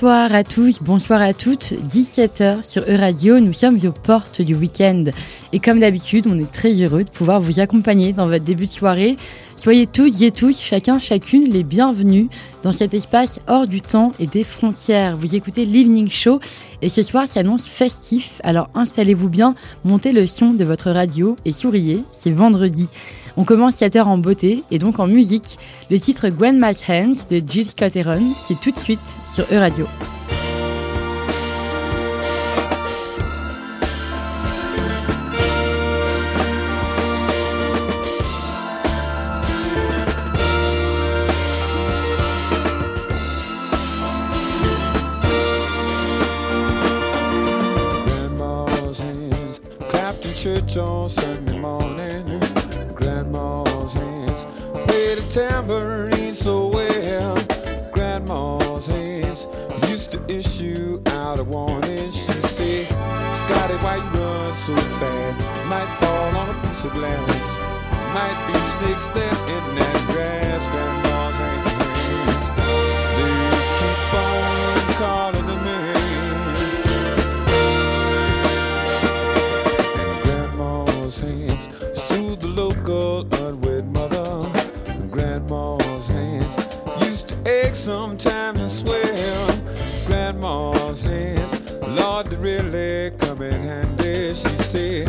Bonsoir à tous, bonsoir à toutes. 17h sur E-Radio, nous sommes aux portes du week-end. Et comme d'habitude, on est très heureux de pouvoir vous accompagner dans votre début de soirée. Soyez toutes et tous, chacun, chacune, les bienvenus dans cet espace hors du temps et des frontières. Vous écoutez l'Evening Show et ce soir s'annonce festif. Alors installez-vous bien, montez le son de votre radio et souriez, c'est vendredi. On commence cette heure en beauté et donc en musique. Le titre My Hands de Jill Scott c'est tout de suite sur E-Radio. Tambourine so well. Grandma's hands used to issue out a warning. She said, Scotty, why you run so fast? Might fall on a piece of glass. Might be snakes there They really come in handy. She said,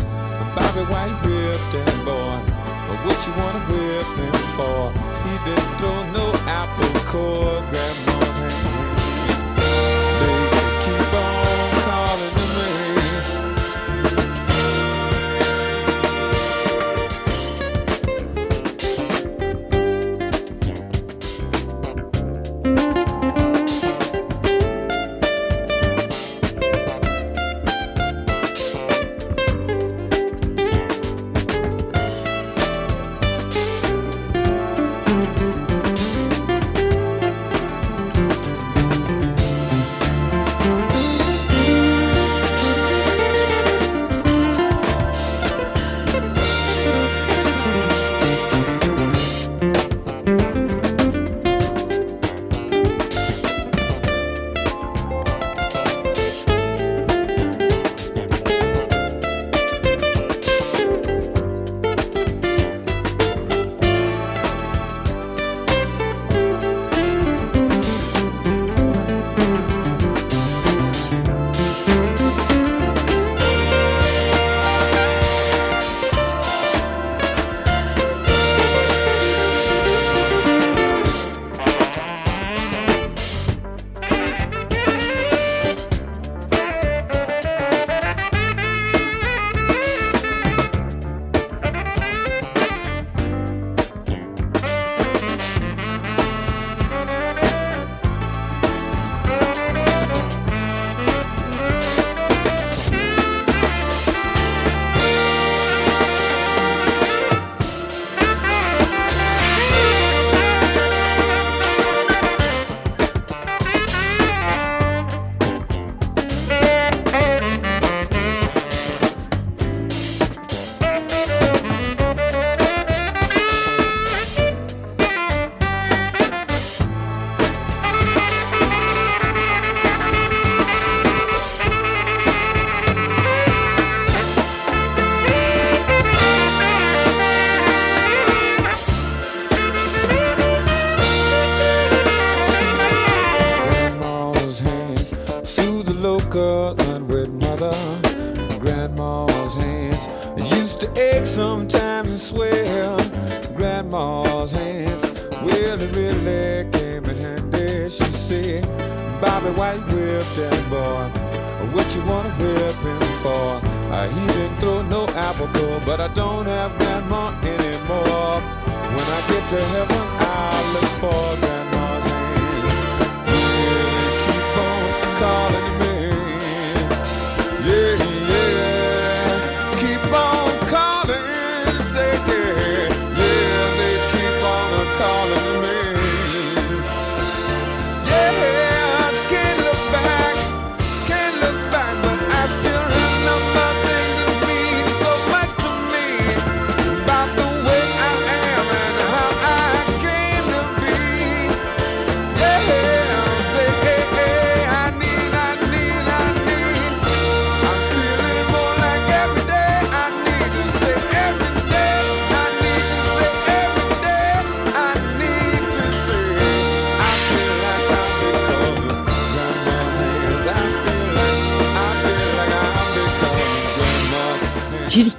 Bobby, why you whip that boy? What you wanna whip him for? He didn't throw no apple core,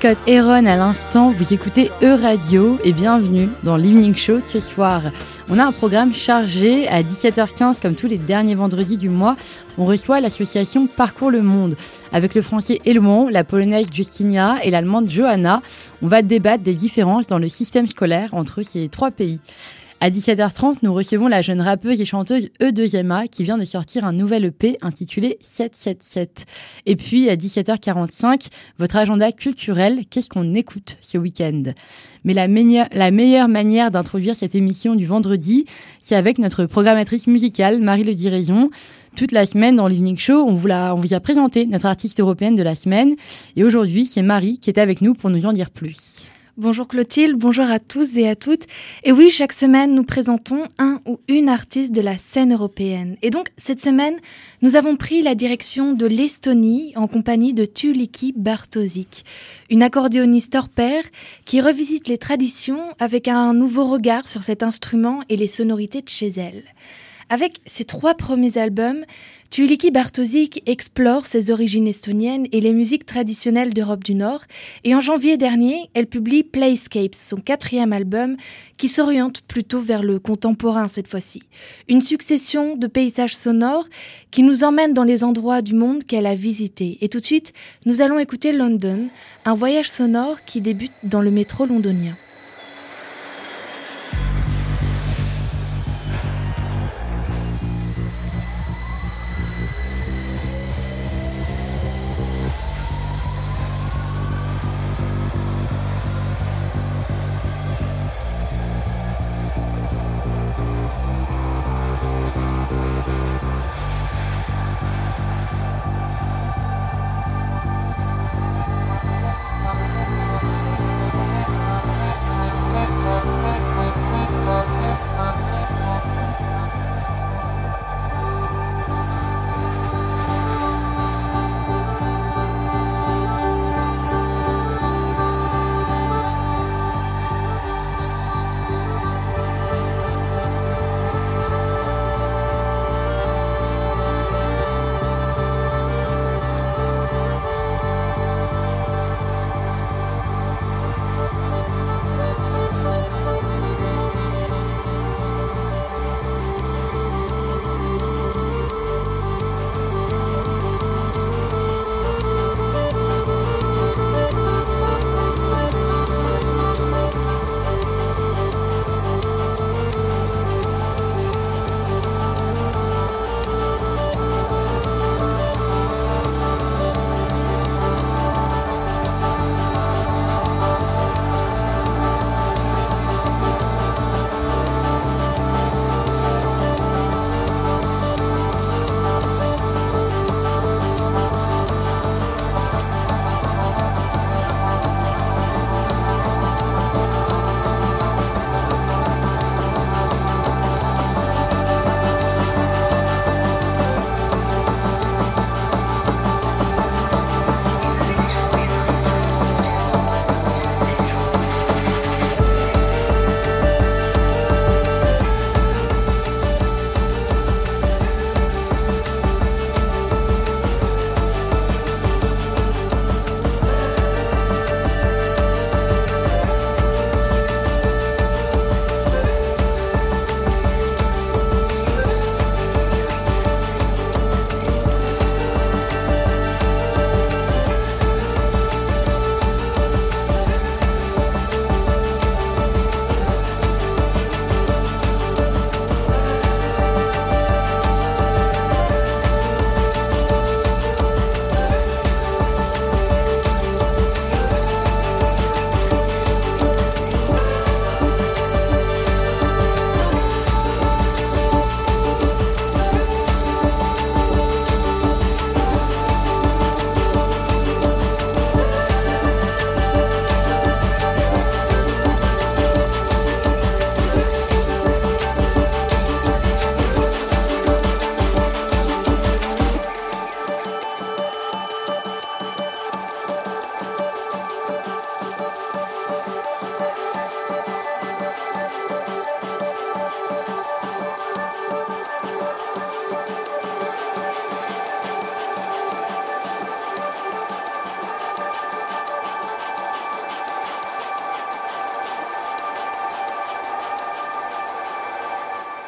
Scott Aaron à l'instant, vous écoutez E-Radio et bienvenue dans l'Evening Show ce soir. On a un programme chargé à 17h15 comme tous les derniers vendredis du mois. On reçoit l'association Parcours le Monde avec le français Elmon, la polonaise Justinia et l'allemande Johanna. On va débattre des différences dans le système scolaire entre ces trois pays. À 17h30, nous recevons la jeune rappeuse et chanteuse E2MA qui vient de sortir un nouvel EP intitulé 777. Et puis à 17h45, votre agenda culturel, qu'est-ce qu'on écoute ce week-end? Mais la, meilleure, la meilleure manière d'introduire cette émission du vendredi, c'est avec notre programmatrice musicale, Marie Le Diraison. Toute la semaine dans l'Evening Show, on vous, on vous a présenté notre artiste européenne de la semaine. Et aujourd'hui, c'est Marie qui est avec nous pour nous en dire plus. Bonjour Clotilde, bonjour à tous et à toutes. Et oui, chaque semaine, nous présentons un ou une artiste de la scène européenne. Et donc, cette semaine, nous avons pris la direction de l'Estonie en compagnie de Tuliki Bartosik, une accordéoniste hors pair qui revisite les traditions avec un nouveau regard sur cet instrument et les sonorités de chez elle. Avec ses trois premiers albums, Tuliki Bartosik explore ses origines estoniennes et les musiques traditionnelles d'Europe du Nord, et en janvier dernier, elle publie Playscapes, son quatrième album, qui s'oriente plutôt vers le contemporain cette fois-ci. Une succession de paysages sonores qui nous emmènent dans les endroits du monde qu'elle a visités. Et tout de suite, nous allons écouter London, un voyage sonore qui débute dans le métro londonien.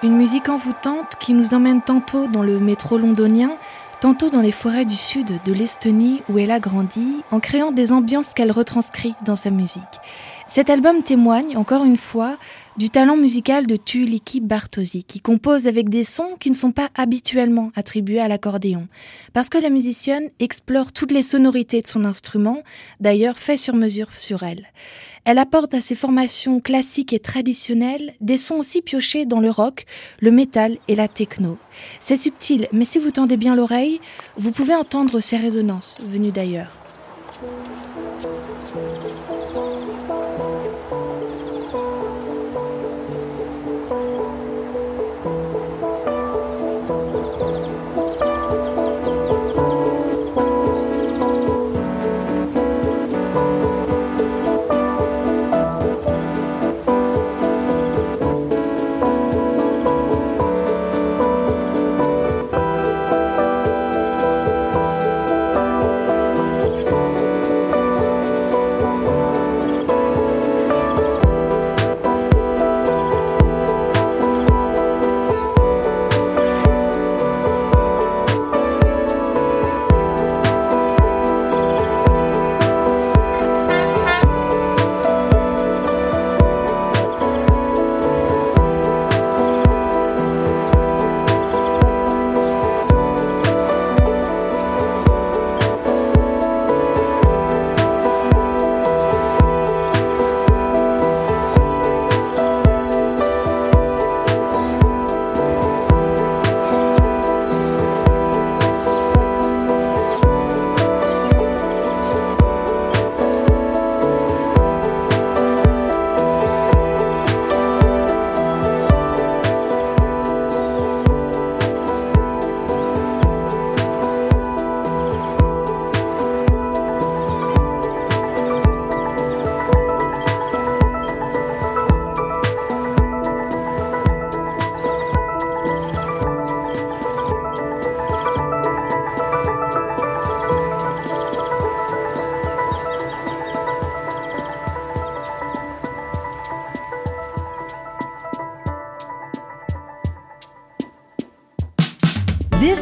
Une musique envoûtante qui nous emmène tantôt dans le métro londonien, tantôt dans les forêts du sud de l'Estonie où elle a grandi, en créant des ambiances qu'elle retranscrit dans sa musique. Cet album témoigne, encore une fois, du talent musical de Tuuliki Bartosi, qui compose avec des sons qui ne sont pas habituellement attribués à l'accordéon, parce que la musicienne explore toutes les sonorités de son instrument, d'ailleurs fait sur mesure sur elle. Elle apporte à ses formations classiques et traditionnelles des sons aussi piochés dans le rock, le métal et la techno. C'est subtil, mais si vous tendez bien l'oreille, vous pouvez entendre ces résonances venues d'ailleurs.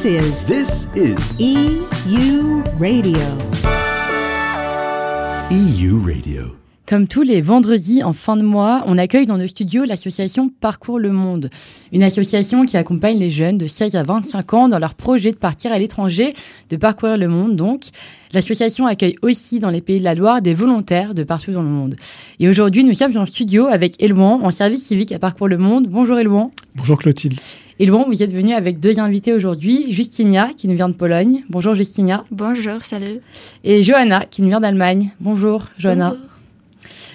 This is This is EU Radio. EU Radio. Comme tous les vendredis en fin de mois, on accueille dans nos studios l'association Parcours le Monde, une association qui accompagne les jeunes de 16 à 25 ans dans leur projet de partir à l'étranger, de parcourir le monde donc. L'association accueille aussi dans les pays de la Loire des volontaires de partout dans le monde. Et aujourd'hui, nous sommes en studio avec Elouan, en service civique à Parcours le Monde. Bonjour Elouan. Bonjour Clotilde. Elouan, vous êtes venu avec deux invités aujourd'hui, Justinia qui nous vient de Pologne. Bonjour Justinia. Bonjour, salut. Et Johanna qui nous vient d'Allemagne. Bonjour Johanna. Bonjour.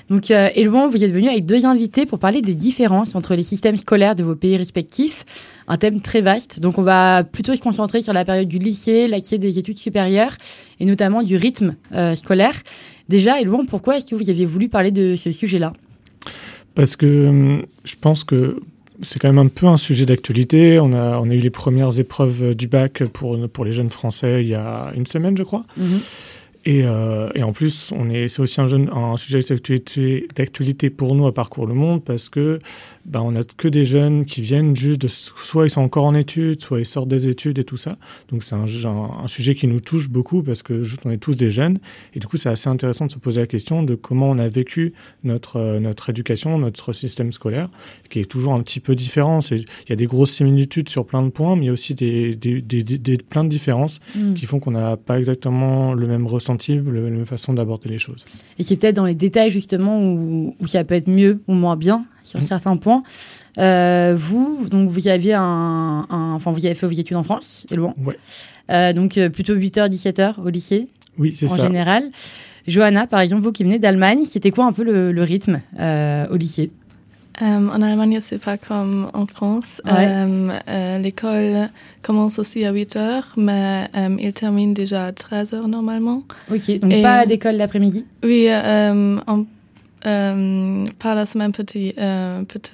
Donc, euh, Elouan, vous êtes venu avec deux invités pour parler des différences entre les systèmes scolaires de vos pays respectifs. Un thème très vaste. Donc, on va plutôt se concentrer sur la période du lycée, l'accès des études supérieures et notamment du rythme euh, scolaire. Déjà, Elouan, pourquoi est-ce que vous aviez voulu parler de ce sujet-là? Parce que hum, je pense que c'est quand même un peu un sujet d'actualité. On a, on a eu les premières épreuves du bac pour, pour les jeunes Français il y a une semaine, je crois. Et, euh, et en plus, on est, c'est aussi un, jeune, un sujet d'actualité, d'actualité pour nous à Parcours le Monde parce que bah, on a que des jeunes qui viennent juste de, soit ils sont encore en études, soit ils sortent des études et tout ça. Donc c'est un, un, un sujet qui nous touche beaucoup parce que juste, on est tous des jeunes. Et du coup, c'est assez intéressant de se poser la question de comment on a vécu notre, euh, notre éducation, notre système scolaire, qui est toujours un petit peu différent. Il y a des grosses similitudes sur plein de points, mais il y a aussi des, des, des, des, des plein de différences Mm. qui font qu'on n'a pas exactement le même ressenti, la même façon d'aborder les choses. Et c'est peut-être dans les détails justement où, où ça peut être mieux ou moins bien sur Mm. certains points. Euh, vous, donc vous aviez un, un- enfin vous avez fait vos études en France, et loin. Ouais. Euh, donc euh, plutôt 8h 17h au lycée Oui, c'est en ça. général. Johanna, par exemple, vous qui venez d'Allemagne, c'était quoi un peu le, le rythme euh, au lycée? Euh, en Allemagne, c'est pas comme en France. Ouais. Euh, euh, L'école commence aussi à 8 heures, mais euh, il termine déjà à 13 heures normalement. Ok, donc Et- pas d'école l'après-midi? Oui, euh, on, euh, par la semaine, petit, euh, peut-être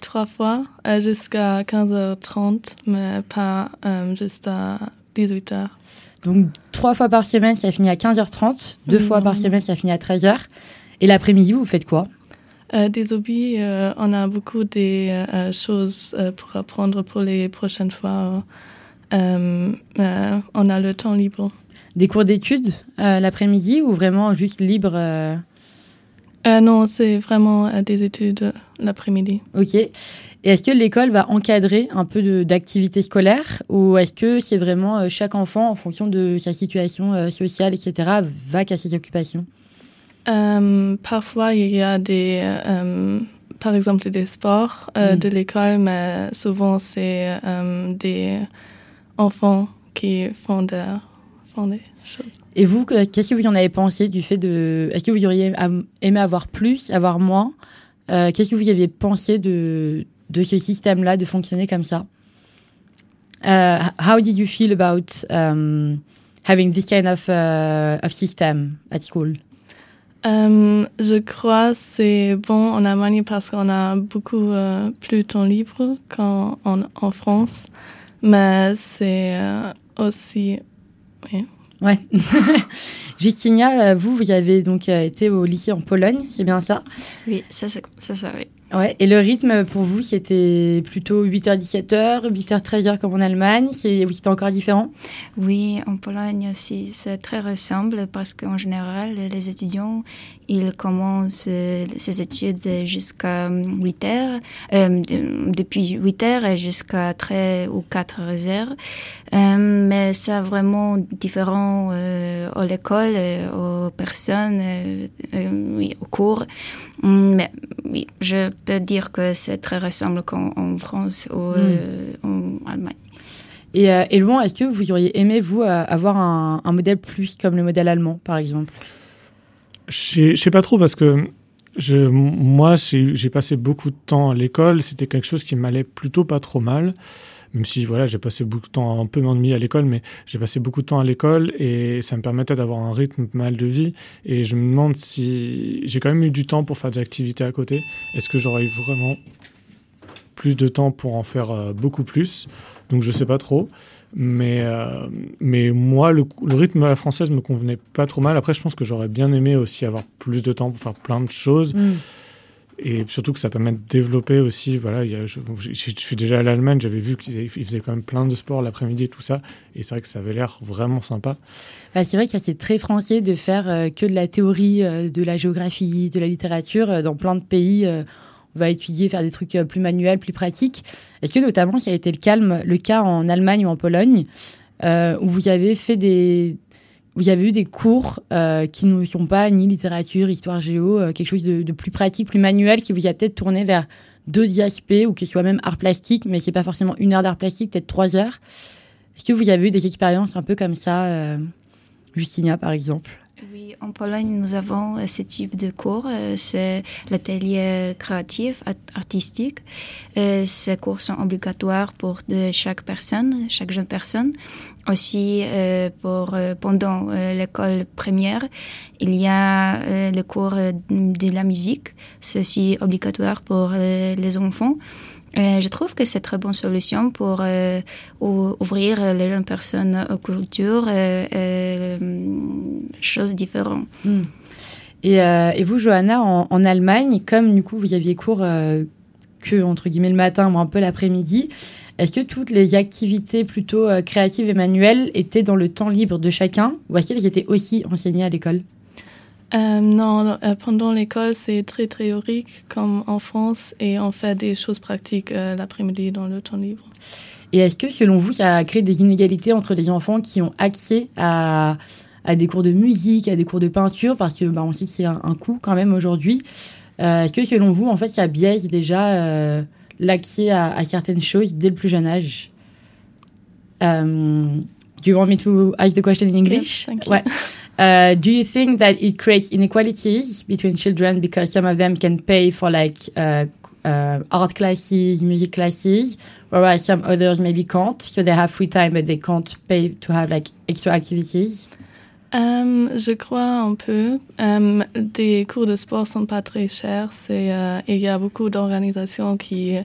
trois fois, euh, jusqu'à 15h30, mais pas euh, jusqu'à 18h. Donc trois fois par semaine, ça finit à 15h30. Deux Oui, fois par semaine, ça finit à 13h. Et l'après-midi, vous faites quoi? Euh, des hobbies, euh, on a beaucoup de euh, choses pour apprendre pour les prochaines fois. On a le temps libre. Des cours d'études l'après-midi ou vraiment juste libre non, c'est vraiment des études l'après-midi. Ok. Et est-ce que l'école va encadrer un peu d'activités scolaires ou est-ce que c'est vraiment chaque enfant, en fonction de sa situation sociale, etc., va qu'à ses occupations? Euh, parfois, il y a des, euh, par exemple, des sports euh, Mm. de l'école, mais souvent, c'est des enfants qui font, de, font des choses. Et vous, que- qu'est-ce que vous en avez pensé du fait de... Est-ce que vous auriez aimé avoir plus, avoir moins Qu'est-ce que vous aviez pensé de, de ce système-là, de fonctionner comme ça? Euh, How did you feel about um, having this kind of, uh, of system at school? Euh, je crois que c'est bon en Allemagne parce qu'on a beaucoup euh, plus de temps libre qu'en en, en France, mais c'est euh, aussi... Ouais. Justinia, vous, vous avez donc été au lycée en Pologne, c'est bien ça? Oui, ça, c'est ça, ça, oui. Ouais. Et le rythme pour vous, c'était plutôt 8h, 17h, 8h, 13h comme en Allemagne c'était encore différent? Oui, en Pologne aussi, c'est très ressemble parce qu'en général, les étudiants, ils commencent euh, ces études jusqu'à 8 heures, euh, de- depuis 8 heures jusqu'à 3 ou 4 heures. Euh, mais c'est vraiment différent euh, à l'école, aux personnes, euh, euh, oui, au cours. Mais oui, je peux dire que c'est très ressemble qu'en en France ou euh, en Allemagne. Et, euh, et est-ce que vous auriez aimé, vous, avoir un, un modèle plus comme le modèle allemand, par exemple? Je sais- pas trop parce que je, moi, j'ai passé beaucoup de temps à l'école. C'était quelque chose qui m'allait plutôt pas trop mal. Même si voilà, j'ai passé beaucoup de temps, un peu m'ennuyer à l'école, mais j'ai passé beaucoup de temps à l'école et ça me permettait d'avoir un rythme mal de vie. Et je me demande si j'ai quand même eu du temps pour faire des activités à côté. Est-ce que j'aurais eu vraiment plus de temps pour en faire euh, beaucoup plus? Donc je sais pas trop. Mais, euh, mais moi, le, le rythme à la française me convenait pas trop mal. Après, je pense que j'aurais bien aimé aussi avoir plus de temps pour faire plein de choses. Mm. Et surtout que ça permet de développer aussi. Voilà, il y a, je, je- je suis déjà à l'Allemagne, j'avais vu qu'ils ils faisaient quand même plein de sports l'après-midi et tout ça. Et c'est vrai que ça avait l'air vraiment sympa. Bah, C'est vrai que ça, c'est très français de faire euh, que de la théorie, euh, de la géographie, de la littérature. Dans plein de pays, va étudier, faire des trucs euh, plus manuels, plus pratiques. Est-ce que notamment, ça a été le, calme, le cas en Allemagne ou en Pologne, euh, où vous avez fait des... Avez eu des cours euh, qui ne sont pas ni littérature, histoire géo, quelque chose de, plus pratique, plus manuel, qui vous a peut-être tourné vers d'autres aspects, ou que ce soit même art plastique, mais c'est pas forcément une heure d'art plastique, peut-être trois heures. Est-ce que vous avez eu des expériences un peu comme ça euh, Justinia, par exemple? Oui, en Pologne, nous avons euh, ce type de cours. euh, C'est l'atelier créatif, art- artistique. Euh, Ces cours sont obligatoires pour chaque personne, chaque jeune personne. Aussi, pour, pendant l'école première, il y a le cours de la musique. Aussi obligatoire pour les enfants. Euh, je trouve que c'est très bonne solution pour euh, ou- ouvrir les jeunes personnes aux cultures, euh, euh, choses différentes. Et, euh, et vous, Johanna, en, Allemagne, comme du coup vous aviez cours que entre guillemets le matin ou un peu l'après-midi, est-ce que toutes les activités plutôt créatives et manuelles étaient dans le temps libre de chacun ou est-ce qu'elles étaient aussi enseignées à l'école? Euh, non, euh, pendant l'école, c'est très théorique comme en France et on fait des choses pratiques euh, l'après-midi dans le temps libre. Et est-ce que selon vous, ça a créé des inégalités entre les enfants qui ont accès à, des cours de musique, à des cours de peinture, parce que bah, on sait que c'est un, un coût quand même aujourd'hui. Est-ce que selon vous, en fait, ça biaise déjà l'accès à, certaines choses dès le plus jeune âge? Do you want me to ask the question in English? Yes. Uh, do you think that it creates inequalities between children because some of them can pay for like uh, uh, art classes, music classes, whereas some others maybe can't, so they have free time but they can't pay to have like extra activities? Euh, je crois un peu. Euh, des cours de sport sont pas très chers. Euh, il y a beaucoup d'organisations qui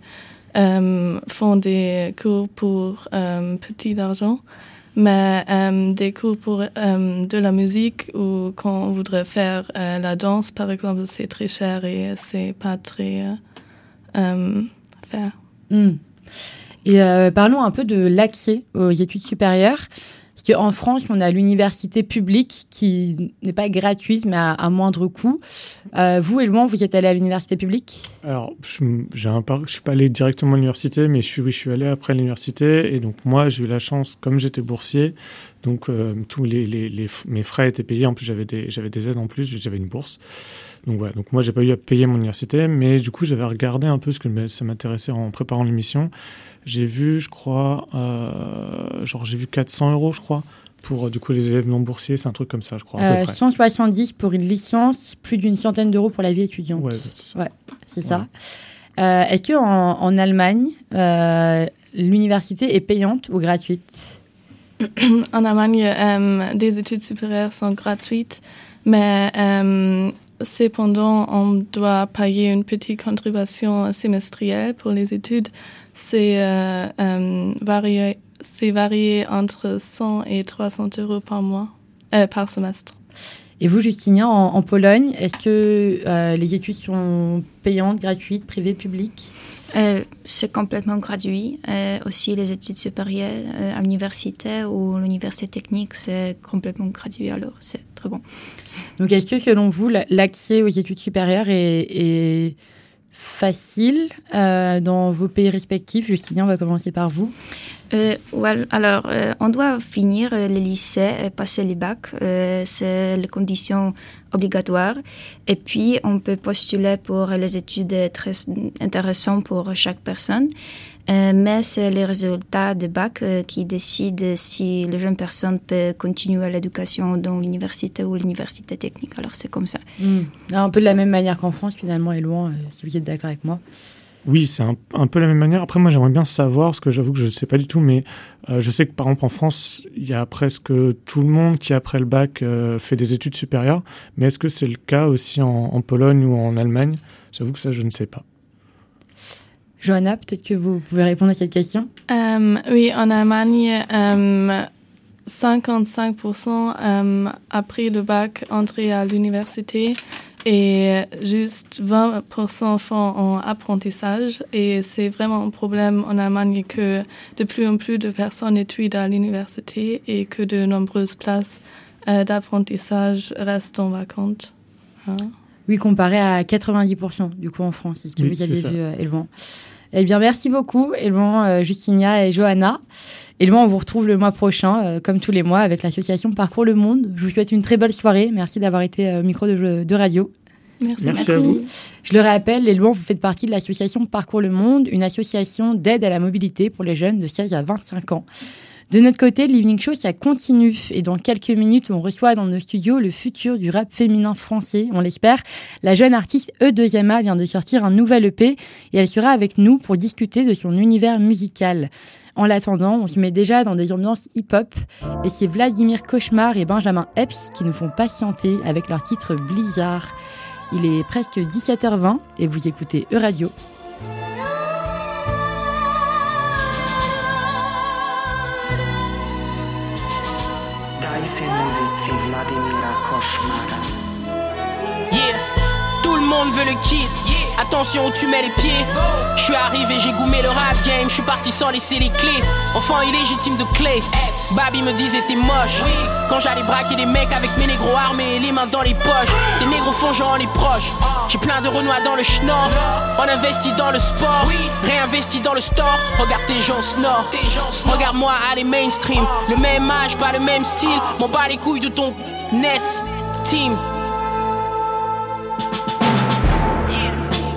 euh, font des cours pour euh, petit argent. Mais euh, des cours pour euh, de la musique ou quand on voudrait faire euh, la danse, par exemple, c'est très cher et c'est pas très euh, euh, fair. Hmm. Et parlons un peu de l'accès aux études supérieures. Parce qu'en France, on a l'université publique qui n'est pas gratuite, mais à, à moindre coût. Euh, vous, Elouan, vous êtes allé à l'université publique? Alors, je ne suis pas allé directement à l'université, mais je suis, oui, je suis allé après l'université. Et donc, moi, j'ai eu la chance, comme j'étais boursier, donc euh, tous mes frais étaient payés. En plus, j'avais des, j'avais des aides en plus, j'avais une bourse. Donc, voilà. Donc, moi, j'ai pas eu à payer mon université, mais du coup, j'avais regardé un peu ce que ça m'intéressait en préparant l'émission. J'ai vu, je crois, euh, genre, j'ai vu 400 euros, je crois, pour du coup les élèves non boursiers, c'est un truc comme ça, je crois. euh, 170 pour une licence, plus d'une centaine d'euros pour la vie étudiante. Ouais, c'est ça. Ouais, c'est ça. Euh, Est-ce que en, en Allemagne, euh, l'université est payante ou gratuite? En Allemagne, euh, des études supérieures sont gratuites, mais euh, cependant, on doit payer une petite contribution semestrielle pour les études. C'est euh, euh, varié, c'est varié entre 100 et 300 euros par mois, euh, par semestre. Et vous, Justinien, en, en Pologne, est-ce que euh, les études sont payantes, gratuites, privées, publiques? Euh, c'est complètement gratuit. Euh, aussi, les études supérieures euh, à l'université ou l'université technique, c'est complètement gratuit. Alors, c'est très bon. Donc, est-ce que selon vous, la- l'accès aux études supérieures est, est facile euh, dans vos pays respectifs? Justinien, on va commencer par vous. Euh, alors, euh, on doit finir le lycée, euh, passer les bacs. C'est les conditions obligatoires. Et puis, on peut postuler pour les études très intéressantes pour chaque personne. Euh, mais c'est les résultats de bac euh, qui décident si la jeune personne peut continuer l'éducation dans l'université ou l'université technique. Alors, c'est comme ça. Hmm. Un peu de la même manière qu'en France, finalement, et loin, euh, si vous êtes d'accord avec moi. Oui, c'est un, un peu la même manière. Après, moi, j'aimerais bien savoir, parce que j'avoue que je ne sais pas du tout, mais euh, je sais que par exemple en France, il y a presque tout le monde qui, après le bac, euh, fait des études supérieures. Mais est-ce que c'est le cas aussi en, en Pologne ou en Allemagne? J'avoue que ça, je ne sais pas. Johanna, peut-être que vous pouvez répondre à cette question Euh, oui, en Allemagne, euh, 55% euh, après le bac entré à l'université et juste 20% font en apprentissage. Et c'est vraiment un problème en Allemagne que de plus en plus de personnes étudient à l'université et que de nombreuses places euh, d'apprentissage restent en vacantes. Hein. Oui, comparé à 90% du coup en France, que Oui, vous c'est avez vu, euh, Eh bien, merci beaucoup, Elvan, euh, Justinia et Johanna. Elvan, on vous retrouve le mois prochain, euh, comme tous les mois, avec l'association Parcours le Monde. Je vous souhaite une très belle soirée. Merci d'avoir été euh, au micro de, de radio. Merci. Merci à vous. Je le rappelle, Elvan, vous faites partie de l'association Parcours le Monde, une association d'aide à la mobilité pour les jeunes de 16 à 25 ans. De notre côté, l'Evening Show, ça continue. Et dans quelques minutes, on reçoit dans nos studios le futur du rap féminin français, on l'espère. La jeune artiste E2MA vient de sortir un nouvel EP et elle sera avec nous pour discuter de son univers musical. En l'attendant, on se met déjà dans des ambiances hip-hop et c'est Vladimir Cauchemar et Benjamin Epps qui nous font patienter avec leur titre Blizzard. Il est presque 17h20 et vous écoutez E-Radio. Daj si muzici Vladimira Košmara Yeah, tout le monde veut le kit. Attention où tu mets les pieds. Je suis arrivé, j'ai goumé le rap game. Je suis parti sans laisser les clés. Enfant illégitime de clé. Babi me disait t'es moche. Quand j'allais braquer des mecs avec mes négros armés les mains dans les poches. Des négros font genre les proches. J'ai plein de renois dans le schnorr. On investit dans le sport. Réinvesti dans le store. Regarde tes gens snore. Regarde-moi aller mainstream. Le même âge, pas le même style. M'en bats les couilles de ton NES. Team.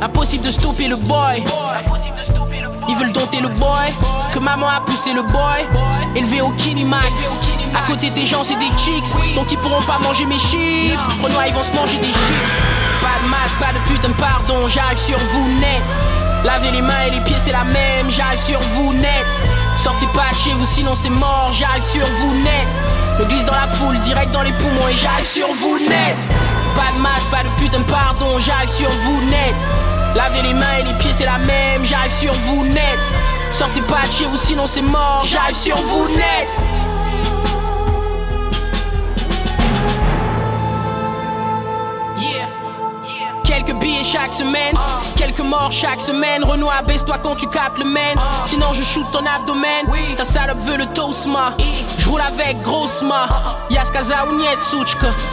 Impossible de stopper le boy. Ils veulent dompter le boy. Que maman a poussé le boy. Élevé au Kinimax. À côté des gens, c'est des chicks. Donc ils pourront pas manger mes chips. Renoir, ils vont se manger des chips. Pas de masque, pas de putain de pardon. J'arrive sur vous net. Lavez les mains et les pieds, c'est la même. J'arrive sur vous net. Sortez pas de chez vous, sinon c'est mort. J'arrive sur vous net. Le glisse dans la foule, direct dans les poumons et j'arrive sur vous net. Pas de masque, pas de putain de pardon. J'arrive sur vous net. Lavez les mains et les pieds, c'est la même. J'arrive sur vous net. Sortez pas de chez vous, sinon c'est mort. J'arrive sur vous net. Semaine. Quelques morts chaque semaine. Renoir, baisse-toi quand tu captes le main. Sinon, je shoot ton abdomen. Ta salope veut le tosma. Je roule avec Grossma. Yaskaza ou.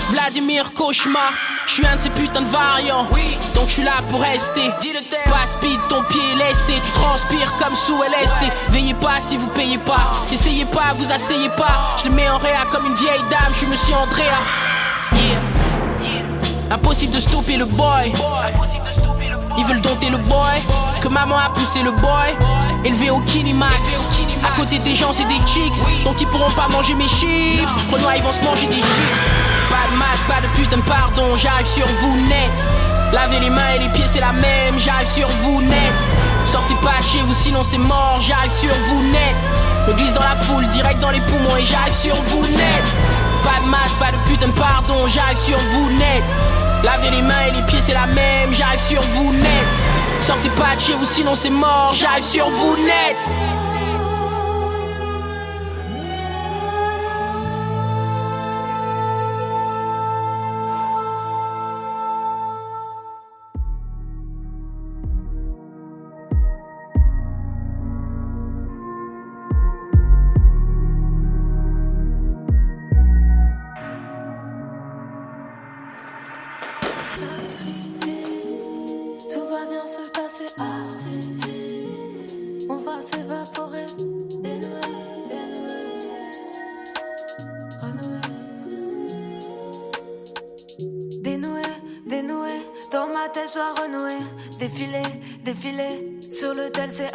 Vladimir Cauchemar. Je suis un de ces putains de variants. Donc je suis là pour rester. Pas speed, ton pied est lesté. Tu transpires comme sous LSD. Veillez pas si vous payez pas. Essayez pas, vous asseyez pas. Je le mets en réa comme une vieille dame. Je suis monsieur Andrea. Impossible de stopper le boy. Ils veulent dompter le boy. Que maman a poussé le boy. Élevé au Kinimax. À côté des gens, c'est des chicks. Donc ils pourront pas manger mes chips. Renoir, ils vont se manger des chips. Pas de masque, pas de putain pardon. J'arrive sur vous net. Lavez les mains et les pieds, c'est la même. J'arrive sur vous net. Sortez pas chez vous, sinon c'est mort. J'arrive sur vous net. Me glisse dans la foule, direct dans les poumons et j'arrive sur vous net. Pas de masque, pas de putain pardon. J'arrive sur vous net. Lavez les mains et les pieds, c'est la même. J'arrive sur vous net. Sortez pas de chez vous, sinon c'est mort. J'arrive sur vous net.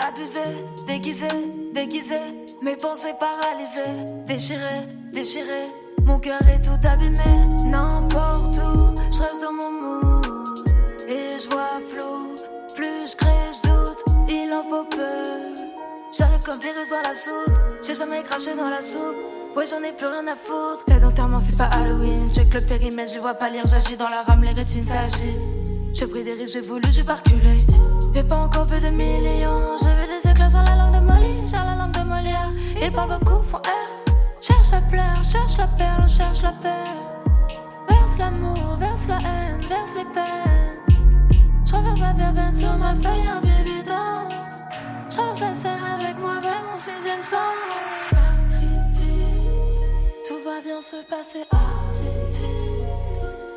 Abusé. Déguisé, déguisé, mes pensées paralysées. Déchiré, déchiré, mon cœur est tout abîmé. N'importe où, je reste dans mon mood. Et je vois flou, plus je crée, je doute, il en faut peu. J'arrive comme virus dans la soupe, j'ai jamais craché dans la soupe. Ouais, j'en ai plus rien à foutre. T'es c'est pas Halloween. Check le périmètre, je vois pas lire, j'agis dans la rame, les rétines s'agitent. J'ai pris des risques, j'ai voulu, j'ai pas reculé. J'ai pas encore vu de millions, j'ai vu des éclats sur la langue de Molly, j'ai la langue de Molière. Ils parlent beaucoup, font R. Cherche la plaire, cherche la perle, cherche la paix. Verse l'amour, verse la haine, verse les peines. J'enverse la verveine sur ma feuille, un bébé d'or. J'enlève la avec moi-même, mon sixième sens. Sacrifice, tout va bien se passer, artifice.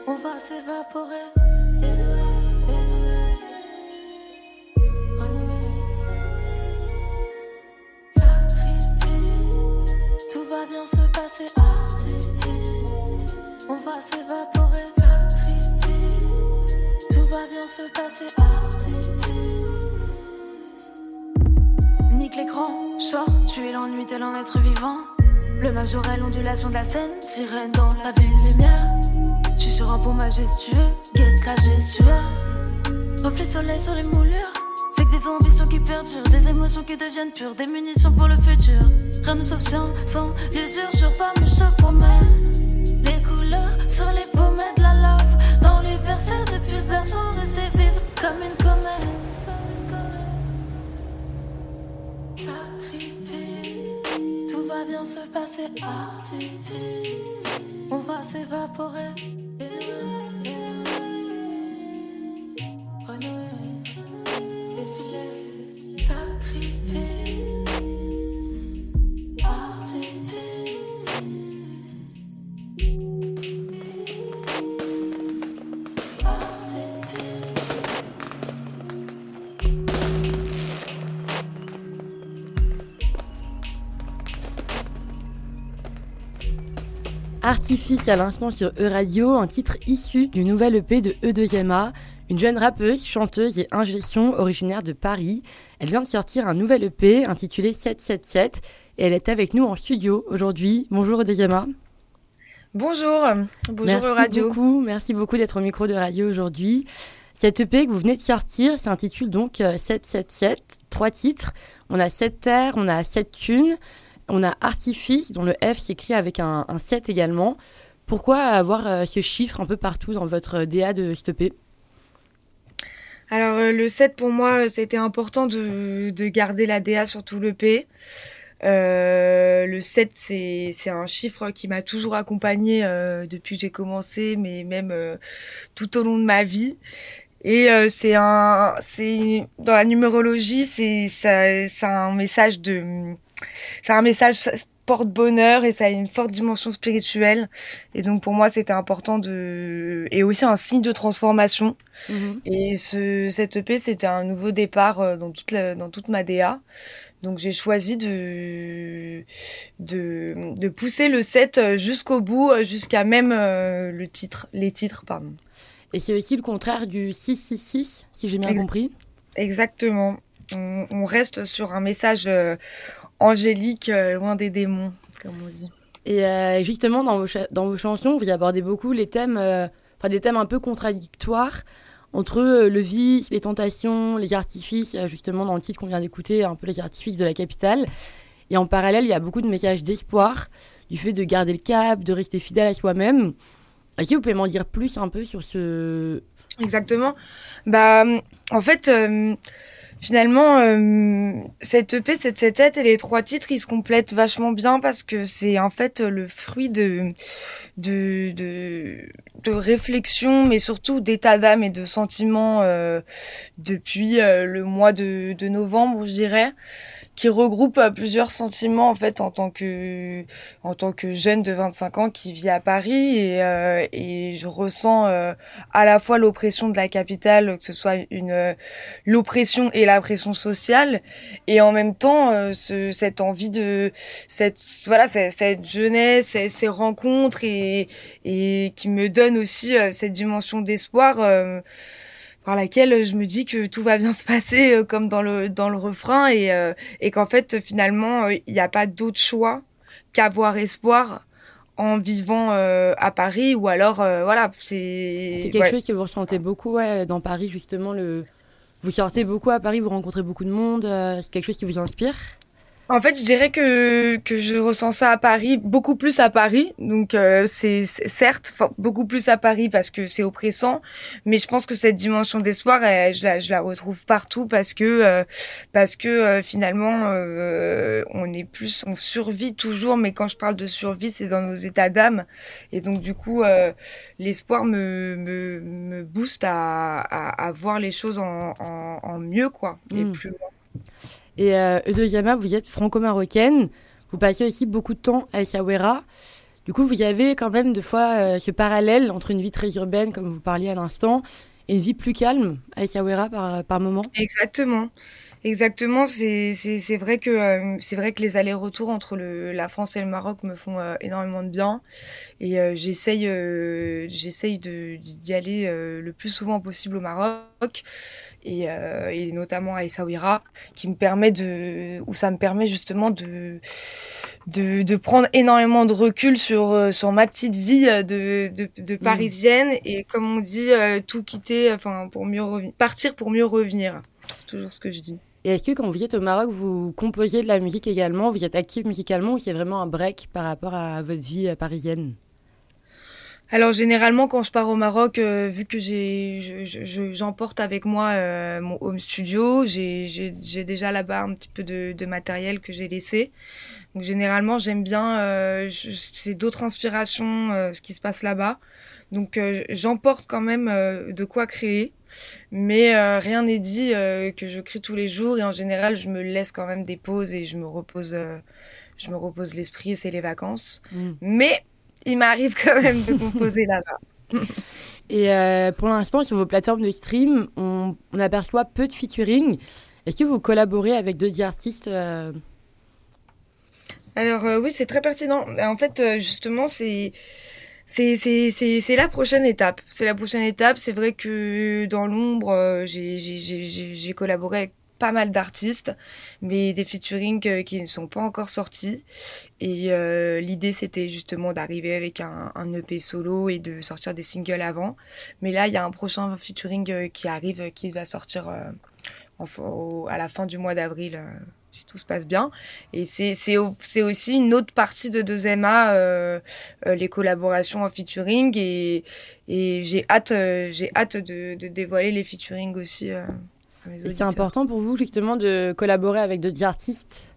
On va s'évaporer. Bien se passer. On va s'évaporer. Sacrifice. Tout va bien se passer, artifice. Nique l'écran, sors, tu es l'ennui tel un être vivant. Le majorel, ondulation de la scène, sirène dans la ville lumière. Je suis sur un pont majestueux, guette la gestuelle. Reflet soleil sur les moulures. Des ambitions qui perdurent, des émotions qui deviennent pures, des munitions pour le futur. Rien ne s'obtient sans l'usure, jure pas, mais je te promets. Les couleurs sur les pommettes, la lave dans les versets depuis le berceau, rester vivre comme une comète. Sacrifice, tout va bien se passer, artifice. On va s'évaporer. Artifice à l'instant sur E-Radio, un titre issu du nouvel EP de E2MA, une jeune rappeuse, chanteuse et ingénieur originaire de Paris. Elle vient de sortir un nouvel EP intitulé 777 et elle est avec nous en studio aujourd'hui. Bonjour E2MA. Bonjour, bonjour merci Radio. Beaucoup, merci beaucoup d'être au micro de radio aujourd'hui. Cette EP que vous venez de sortir s'intitule donc euh, 777, trois titres. On a 7 terres, on a 7 thunes, on a Artifice, dont le F s'écrit avec un, un 7 également. Pourquoi avoir euh, ce chiffre un peu partout dans votre DA de EP Alors euh, le 7 pour moi, euh, c'était important de, de garder la DA sur tout le P. Euh, le 7, c'est un chiffre qui m'a toujours accompagné euh, depuis que j'ai commencé, mais même euh, tout au long de ma vie. Et euh, c'est un, dans la numérologie, c'est un message de, c'est un message porte-bonheur et ça a une forte dimension spirituelle. Et donc pour moi, c'était important de et aussi un signe de transformation. Mhm. Et ce cette EP, c'était un nouveau départ euh, dans toute la, dans toute ma DA. Donc j'ai choisi de, de de pousser le set jusqu'au bout, jusqu'à même euh, le titre, les titres, pardon. Et c'est aussi le contraire du 666, si j'ai bien compris. Exactement. On, on reste sur un message euh, angélique, euh, loin des démons, comme on dit. Et euh, justement, dans vos, dans vos chansons, vous abordez beaucoup les thèmes, euh, enfin des thèmes un peu contradictoires entre le vice, les tentations, les artifices, justement dans le titre qu'on vient d'écouter, un peu les artifices de la capitale. Et en parallèle, il y a beaucoup de messages d'espoir, du fait de garder le cap, de rester fidèle à soi-même. Est-ce que vous pouvez m'en dire plus un peu sur ce... Exactement. Bah, en fait, euh, finalement, euh, cette EP, cette tête et les trois titres, ils se complètent vachement bien parce que c'est en fait le fruit de de de, de réflexion, mais surtout d'état d'âme et de sentiments euh, depuis euh, le mois de, de novembre, je dirais qui regroupe euh, plusieurs sentiments en fait en tant que en tant que jeune de 25 ans qui vit à Paris et, euh, et je ressens euh, à la fois l'oppression de la capitale que ce soit une euh, l'oppression et la pression sociale et en même temps euh, ce, cette envie de cette voilà cette, jeunesse ces, rencontres et et qui me donne aussi euh, cette dimension d'espoir par laquelle je me dis que tout va bien se passer euh, comme dans le dans le refrain et euh, et qu'en fait finalement euh, il n'y a pas d'autre choix qu'avoir espoir en vivant euh, à Paris ou alors euh, voilà c'est C'est quelque ouais. chose que vous ressentez beaucoup ouais, dans Paris, justement. Le... Vous sortez beaucoup à Paris, vous rencontrez beaucoup de monde. euh, c'est quelque chose qui vous inspire? En fait, je dirais que, que je ressens ça à Paris, beaucoup plus à Paris. Donc, euh, c'est certes beaucoup plus à Paris parce que c'est oppressant, mais je pense que cette dimension d'espoir, je, la, je la retrouve partout parce que euh, parce que euh, finalement, on est plus, on survit toujours. Mais quand je parle de survie, c'est dans nos états d'âme. Et donc, du coup, l'espoir me, me me booste à, à, à voir les choses en, en, en mieux, quoi, et Mm. plus loin. Et euh, vous êtes franco-marocaine. Vous passez aussi beaucoup de temps à Essaouira. Du coup, vous avez quand même deux fois euh, ce parallèle entre une vie très urbaine, comme vous parliez à l'instant, et une vie plus calme à Essaouira par, par moment. Exactement. Exactement, c'est vrai que euh, vrai que les allers-retours entre la France et le Maroc me font euh, énormément de bien et j'essaye j'essaye d'y aller le plus souvent possible au Maroc et euh, et notamment à Essaouira qui me permet de où ça me permet justement de de, de prendre énormément de recul sur euh, sur ma petite vie euh, de de, de parisienne et comme on dit euh, tout quitter enfin pour mieux partir pour mieux revenir. C'est toujours ce que je dis. Et est-ce que quand vous êtes au Maroc, vous composez de la musique également? Vous êtes active musicalement ou c'est vraiment un break par rapport à votre vie parisienne? Alors généralement quand je pars au Maroc, euh, vu que j'ai, je- je- je- j'emporte avec moi euh, mon home studio, j'ai, déjà là-bas un petit peu de, de matériel que j'ai laissé. Donc généralement j'aime bien, euh, c'est d'autres inspirations, ce qui se passe là-bas. Donc j'emporte quand même de quoi créer, mais rien n'est dit que je crée tous les jours et en général je me laisse quand même des pauses et je me repose, je me repose l'esprit, c'est les vacances. Mm. Mais il m'arrive quand même de composer là-bas. Et euh, pour l'instant, sur vos plateformes de stream, on, on aperçoit peu de featuring. Est-ce que vous collaborez avec d'autres artistes euh, Alors euh, oui, c'est très pertinent. En fait, euh, justement, c'est c'est c'est c'est c'est la prochaine étape. C'est la prochaine étape. C'est vrai que dans l'ombre, euh, j'ai j'ai j'ai j'ai j'ai collaboré avec pas mal d'artistes, mais des featuring euh, qui ne sont pas encore sortis. Et euh, l'idée, c'était justement d'arriver avec un, EP solo et de sortir des singles avant. Mais là, il y a un prochain featuring euh, qui arrive, qui va sortir en à la fin du mois d'avril, si tout se passe bien. Et c'est c'est au- c'est aussi une autre partie de 2MA, euh, euh, les collaborations en featuring. Et, j'ai hâte, j'ai hâte de, de dévoiler les featuring aussi. Et C'est important pour vous justement de collaborer avec d'autres artistes?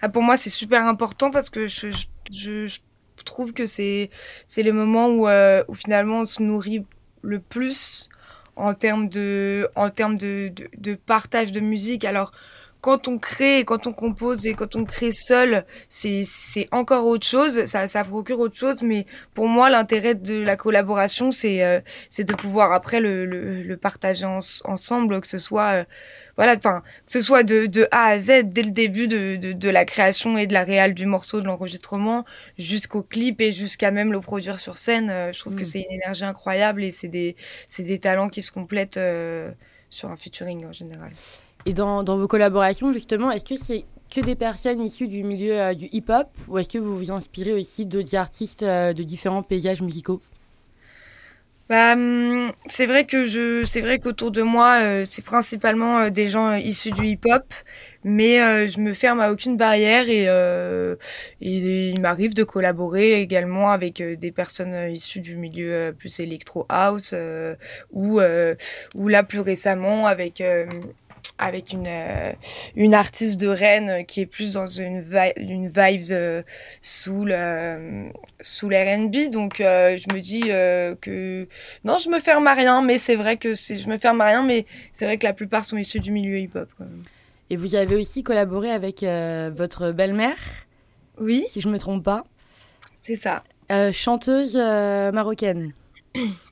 Ah, pour moi, c'est super important parce que je, je, je- je trouve que c'est c'est le moment où, euh, où finalement on se nourrit le plus en termes de, en termes de, de, de partage de musique. Alors, quand on crée, quand on compose et quand on crée seul, c'est encore autre chose. Ça ça procure autre chose. Mais pour moi, l'intérêt de la collaboration, c'est euh, c'est de pouvoir après le le, le partager en- ensemble, que ce soit euh, voilà, enfin que ce soit de de A à Z dès le début de de, de la création et de la réal du morceau, de l'enregistrement, jusqu'au clip et jusqu'à même le produire sur scène. Euh, je trouve que Mm. c'est une énergie incroyable et c'est des des talents qui se complètent sur un featuring en général. Et dans, vos collaborations, justement, est-ce que c'est que des personnes issues du milieu euh, du hip-hop ou est-ce que vous vous inspirez aussi d'autres artistes euh, de différents paysages musicaux? Bah, hum, c'est vrai que je, c'est vrai qu'autour de moi, euh, c'est principalement des gens issus du hip-hop, mais je me ferme à aucune barrière et, et il m'arrive de collaborer également avec des personnes issues du milieu plus électro house ou ou là plus récemment avec avec une euh, une artiste de Rennes qui est plus dans une vi- une vibes euh, soul euh, soul R&B donc euh, je me dis que non je me ferme à rien mais c'est vrai que je me ferme à rien mais c'est vrai que la plupart sont issus du milieu hip-hop quand même. Et vous avez aussi collaboré avec votre belle-mère? Oui. Si je me trompe pas. C'est ça. Chanteuse marocaine.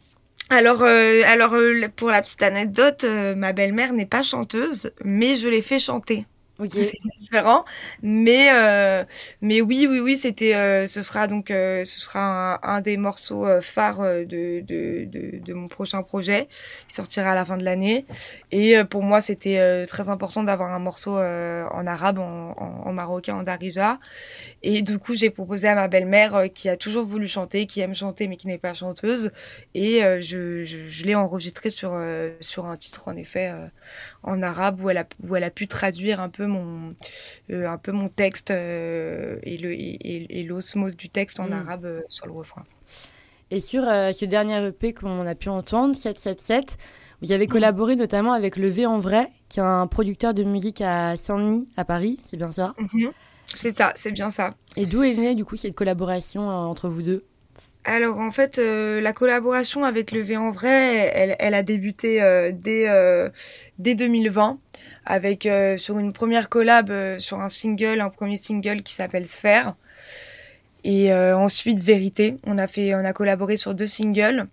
Alors, euh, alors euh, pour la petite anecdote, euh, ma belle-mère n'est pas chanteuse, mais je l'ai fait chanter. Ok. C'est différent, mais euh, mais oui, oui, oui, c'était, euh, ce sera donc, euh, ce sera un, des morceaux euh, phares euh, de, de, de, de mon prochain projet, qui sortira à la fin de l'année. Et euh, pour moi, c'était très important d'avoir un morceau en arabe, en, en, marocain, en darija. Et du coup, j'ai proposé à ma belle-mère qui a toujours voulu chanter, qui aime chanter mais qui n'est pas chanteuse. Et je, je, je l'ai enregistré sur, sur un titre, en effet, en arabe, où elle, a, où elle a pu traduire un peu mon, euh, un peu mon texte euh, et le- et- l'osmose du texte en Mm. arabe euh, sur le refrain. Et sur ce dernier EP qu'on a pu entendre, 777, vous avez collaboré notamment avec Le V en vrai, qui est un producteur de musique à Saint-Denis, à Paris, c'est bien ça? Mhm. C'est ça, c'est bien ça. Et d'où est née du coup cette collaboration entre vous deux? Alors en fait, euh, la collaboration avec le V en vrai, elle, a débuté euh, dès, euh, dès 2020 avec sur une première collab sur un single, un premier single qui s'appelle Sphère. Et ensuite Vérité, on a fait, on a collaboré sur deux singles.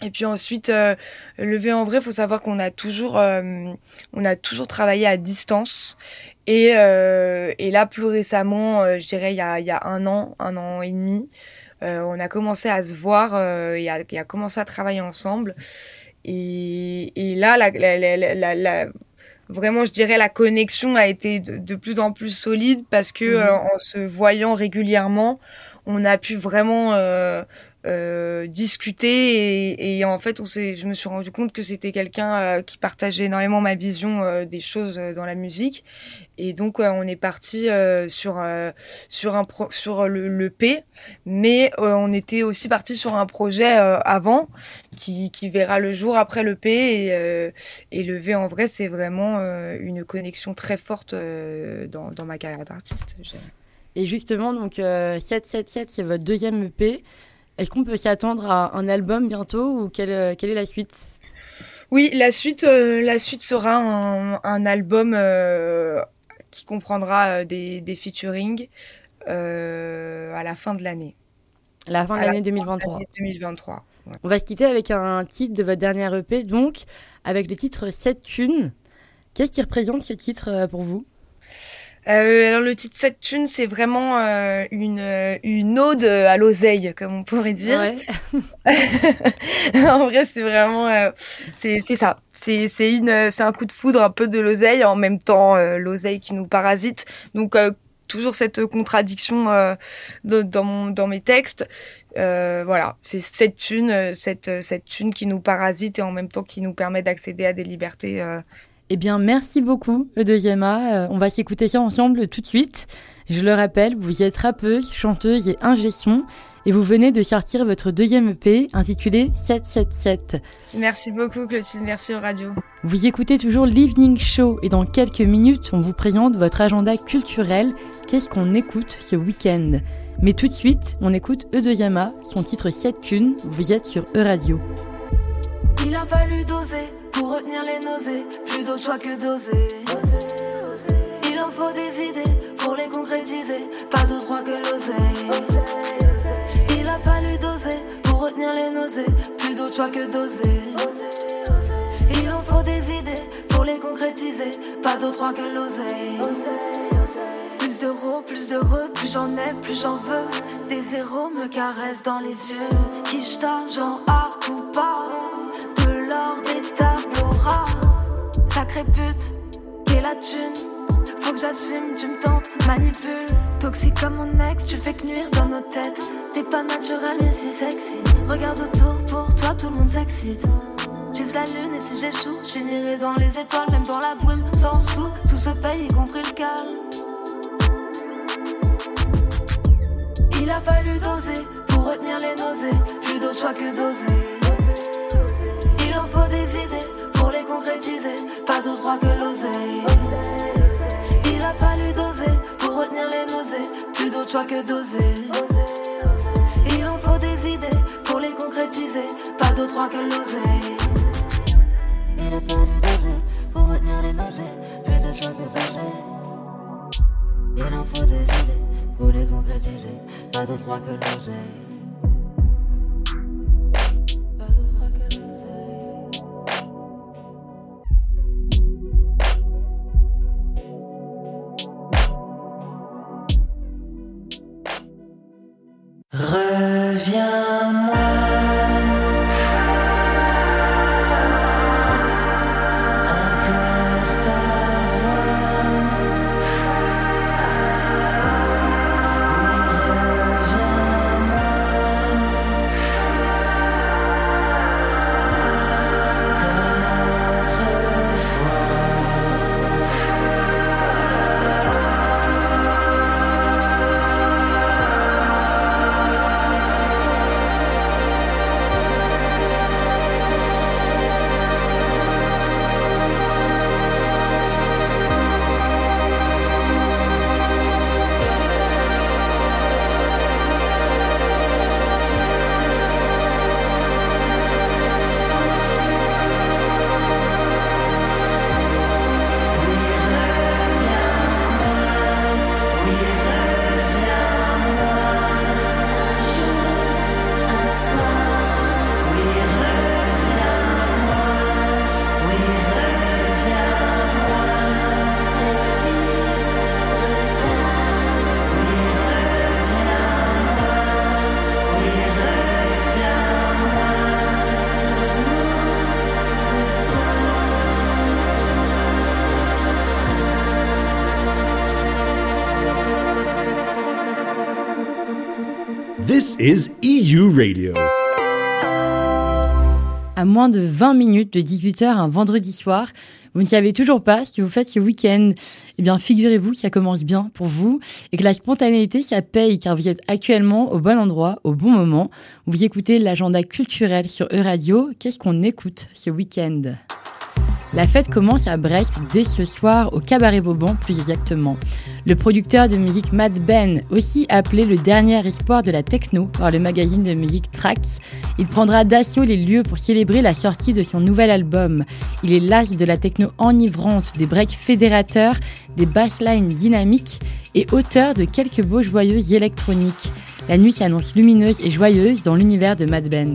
Et puis ensuite, le V en vrai, faut savoir qu'on a toujours, on a toujours travaillé à distance. Et, et là, plus récemment, je dirais il y a, il y a un an, un an et demi, on a commencé à se voir euh, et, à, et à commencer à travailler ensemble. Et, et là, la, la, la, vraiment, je dirais, la connexion a été de, de plus en plus solide parce que Mhm. euh, en se voyant régulièrement, on a pu vraiment euh, euh, discuter et, et en fait, on je me suis rendu compte que c'était quelqu'un euh, qui partageait énormément ma vision euh, des choses euh, dans la musique. Et donc, euh, on est parti euh, sur euh, sur un pro- sur le, le P, mais euh, on était aussi parti sur un projet euh, avant qui, qui verra le jour après le P et, et le V en vrai, c'est vraiment une connexion très forte dans, dans ma carrière d'artiste. Et justement, donc euh, 777, c'est votre deuxième EP. Est-ce qu'on peut s'attendre à un album bientôt ou quelle, quelle est la suite? Oui, la suite, euh, la suite sera un, un album euh, qui comprendra euh, des, des featuring euh, à la fin de l'année. La fin de À la l'année fin de 2023. l'année 2023. ouais. On va se quitter avec un titre de votre dernier EP, donc avec le titre 7 thunes. Qu'est-ce qui représente ce titre euh, pour vous? Euh, alors le titre 7 thunes, c'est vraiment euh, une, euh, une ode à l'oseille, comme on pourrait dire. Ouais. en vrai, c'est vraiment, euh, c'est c'est ça. C'est c'est une, euh, c'est un coup de foudre un peu de l'oseille, en même temps euh, l'oseille qui nous parasite. Donc euh, toujours cette contradiction euh, de- dans mon, dans mes textes. Euh, voilà, c'est cette thune, cette cette thune qui nous parasite et en même temps qui nous permet d'accéder à des libertés. euh. Eh bien, merci beaucoup, le deuxième A. Euh, on va s'écouter ça ensemble tout de suite. Je le rappelle, vous êtes rappeuse, chanteuse et ingé son, et vous venez de sortir votre deuxième EP intitulé 777. Merci beaucoup Clotilde, merci aux radios. Vous écoutez toujours l'Evening Show, et dans quelques minutes, on vous présente votre agenda culturel. Qu'est-ce qu'on écoute ce week-end? Mais tout de suite, on écoute E2A, son titre 7 Thune. Vous êtes sur E-Radio. Il a fallu doser pour retenir les nausées. Plus d'autre choix que doser. Il en faut des idées pour les concrétiser. Pas d'autre choix que l'oseille. Il a fallu doser pour retenir les nausées. Plus d'autre choix que doser. Il en faut des idées pour les concrétiser. Pas d'autre choix que l'oseille. Plus d'euros, plus d'heureux, plus j'en ai, plus j'en veux. Des zéros me caressent dans les yeux. Kishta, Jean Art ou pas? De l'or des rares. Sacré pute, qu'est la thune. Faut que j'assume, tu me tentes, manipule. Toxique comme mon ex, tu fais que nuire dans nos têtes. T'es pas naturel mais si sexy. Regarde autour, pour toi tout le monde s'excite. J'vise la lune et si j'échoue, je finirai dans les étoiles, même dans la brume, sans sous. Tout se paye, y compris le calme. Il a fallu doser pour retenir les nausées. Plus d'autre choix que doser. Il en faut des idées pour les concrétiser. Pas d'autre droit que l'oseille. Il a fallu doser pour retenir les nausées. Plus d'autre choix que doser. Il en faut des idées pour les concrétiser. Pas d'autre droit que l'oseille. Il a fallu doser pour retenir les nausées. Plus d'autre choix que doser. Il en faut des idées pour les concrétiser. Pas d'autre droit que l'oseille. EU Radio. À moins de 20 minutes de 18h un vendredi soir, vous ne savez toujours pas ce que vous faites ce week-end. Eh bien, figurez-vous que ça commence bien pour vous et que la spontanéité, ça paye car vous êtes actuellement au bon endroit, au bon moment. Vous écoutez l'agenda culturel sur E-Radio. Qu'est-ce qu'on écoute ce week-end? La fête commence à Brest dès ce soir au Cabaret Vauban plus exactement. Le producteur de musique Mad Ben, aussi appelé le dernier espoir de la techno par le magazine de musique Trax, il prendra d'assaut les lieux pour célébrer la sortie de son nouvel album. Il est l'as de la techno enivrante, des breaks fédérateurs, des basslines dynamiques et auteur de quelques beaux joyeuses électroniques. La nuit s'annonce lumineuse et joyeuse dans l'univers de Mad Ben.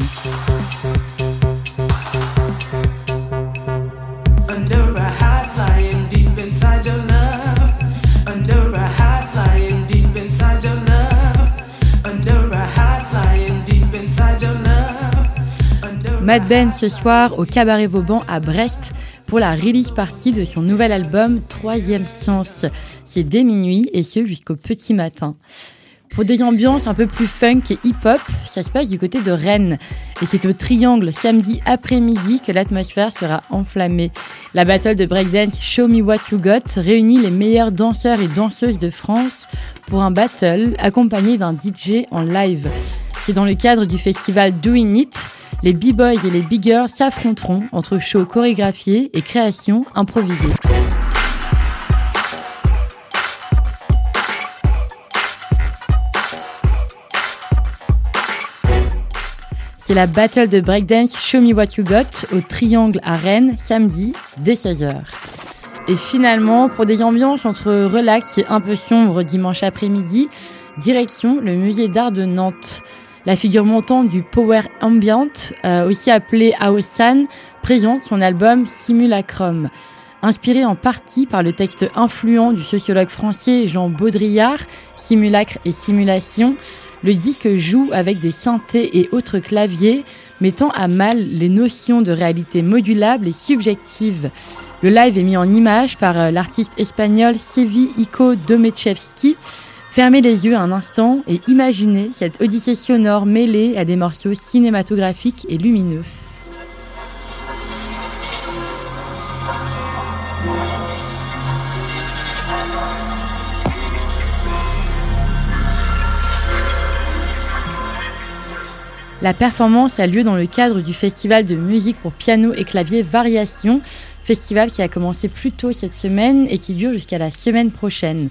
Mad Ben ce soir au Cabaret Vauban à Brest pour la release party de son nouvel album Troisième Sens. C'est dès minuit et ce jusqu'au petit matin. Pour des ambiances un peu plus funk et hip-hop, ça se passe du côté de Rennes. Et c'est au Triangle samedi après-midi que l'atmosphère sera enflammée. La battle de breakdance Show Me What You Got réunit les meilleurs danseurs et danseuses de France pour un battle accompagné d'un DJ en live. C'est dans le cadre du festival Doing It. Les B-boys et les biggers s'affronteront entre shows chorégraphiés et créations improvisées. C'est la battle de breakdance Show Me What You Got au Triangle à Rennes, samedi, dès 16h. Et finalement, pour des ambiances entre relax et un peu sombre dimanche après-midi, direction le musée d'art de Nantes. La figure montante du power ambient, euh, aussi appelé Aosan, présente son album Simulacrum. Inspiré en partie par le texte influent du sociologue français Jean Baudrillard, Simulacre et Simulation, le disque joue avec des synthés et autres claviers, mettant à mal les notions de réalité modulable et subjective. Le live est mis en image par euh, l'artiste espagnol Sevi Iko Domechevski. Fermez les yeux un instant et imaginez cette odyssée sonore mêlée à des morceaux cinématographiques et lumineux. La performance a lieu dans le cadre du festival de musique pour piano et clavier Variation, festival qui a commencé plus tôt cette semaine et qui dure jusqu'à la semaine prochaine.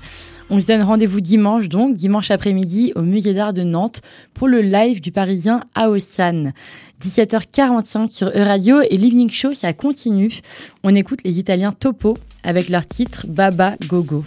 On se donne rendez-vous dimanche donc, dimanche après-midi au musée d'art de Nantes pour le live du parisien Aosan. 17h45 sur E-Radio et l'Evening Show ça continue. On écoute les Italiens Topo avec leur titre Baba Gogo.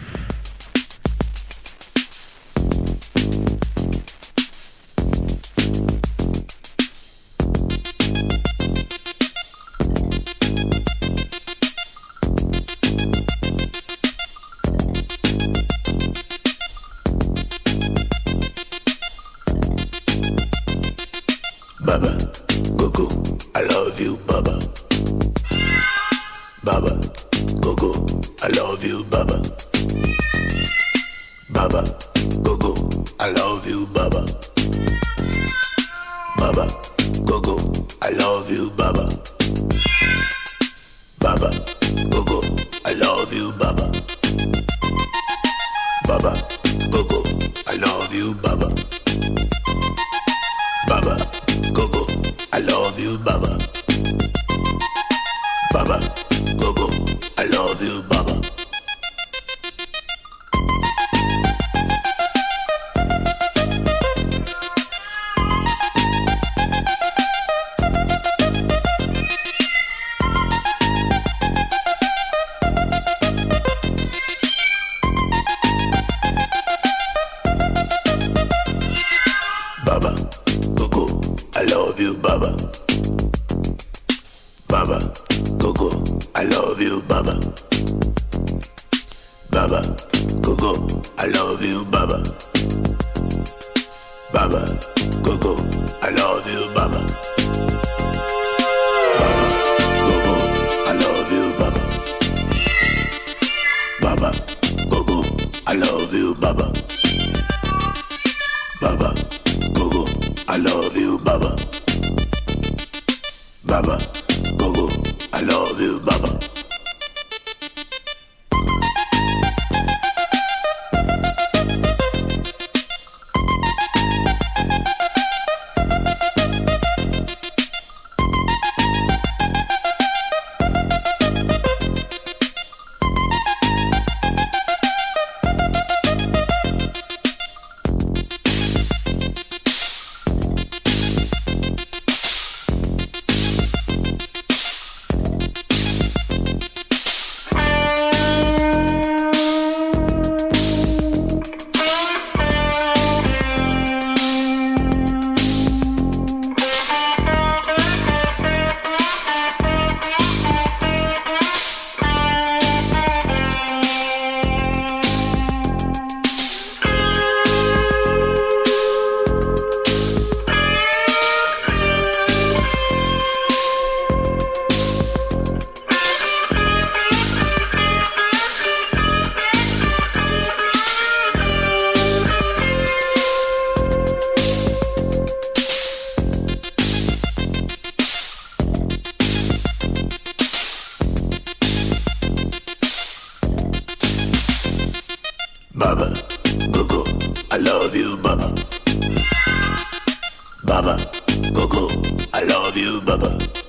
Love you, Baba.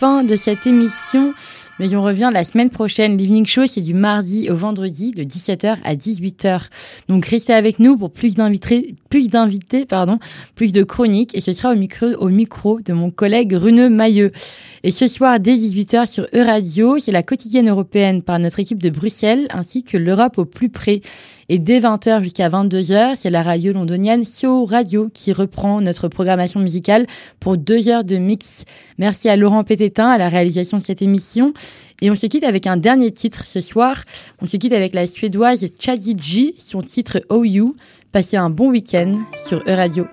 fin de cette émission, mais on revient la semaine prochaine. L'Evening Show, c'est du mardi au vendredi, de 17h à 18h. Donc restez avec nous pour plus d'invités, plus d'invités, pardon, plus de chroniques, et ce sera au micro, au micro de mon collègue Runeux Mailleux. Et ce soir, dès 18h sur Euradio, c'est la quotidienne européenne par notre équipe de Bruxelles, ainsi que l'Europe au plus près. Et dès 20h jusqu'à 22h, c'est la radio londonienne So Radio qui reprend notre programmation musicale pour deux heures de mix. Merci à Laurent Pététin à la réalisation de cette émission. Et on se quitte avec un dernier titre ce soir. On se quitte avec la suédoise Chadiji, son titre oh OU. Passez un bon week-end sur E-Radio.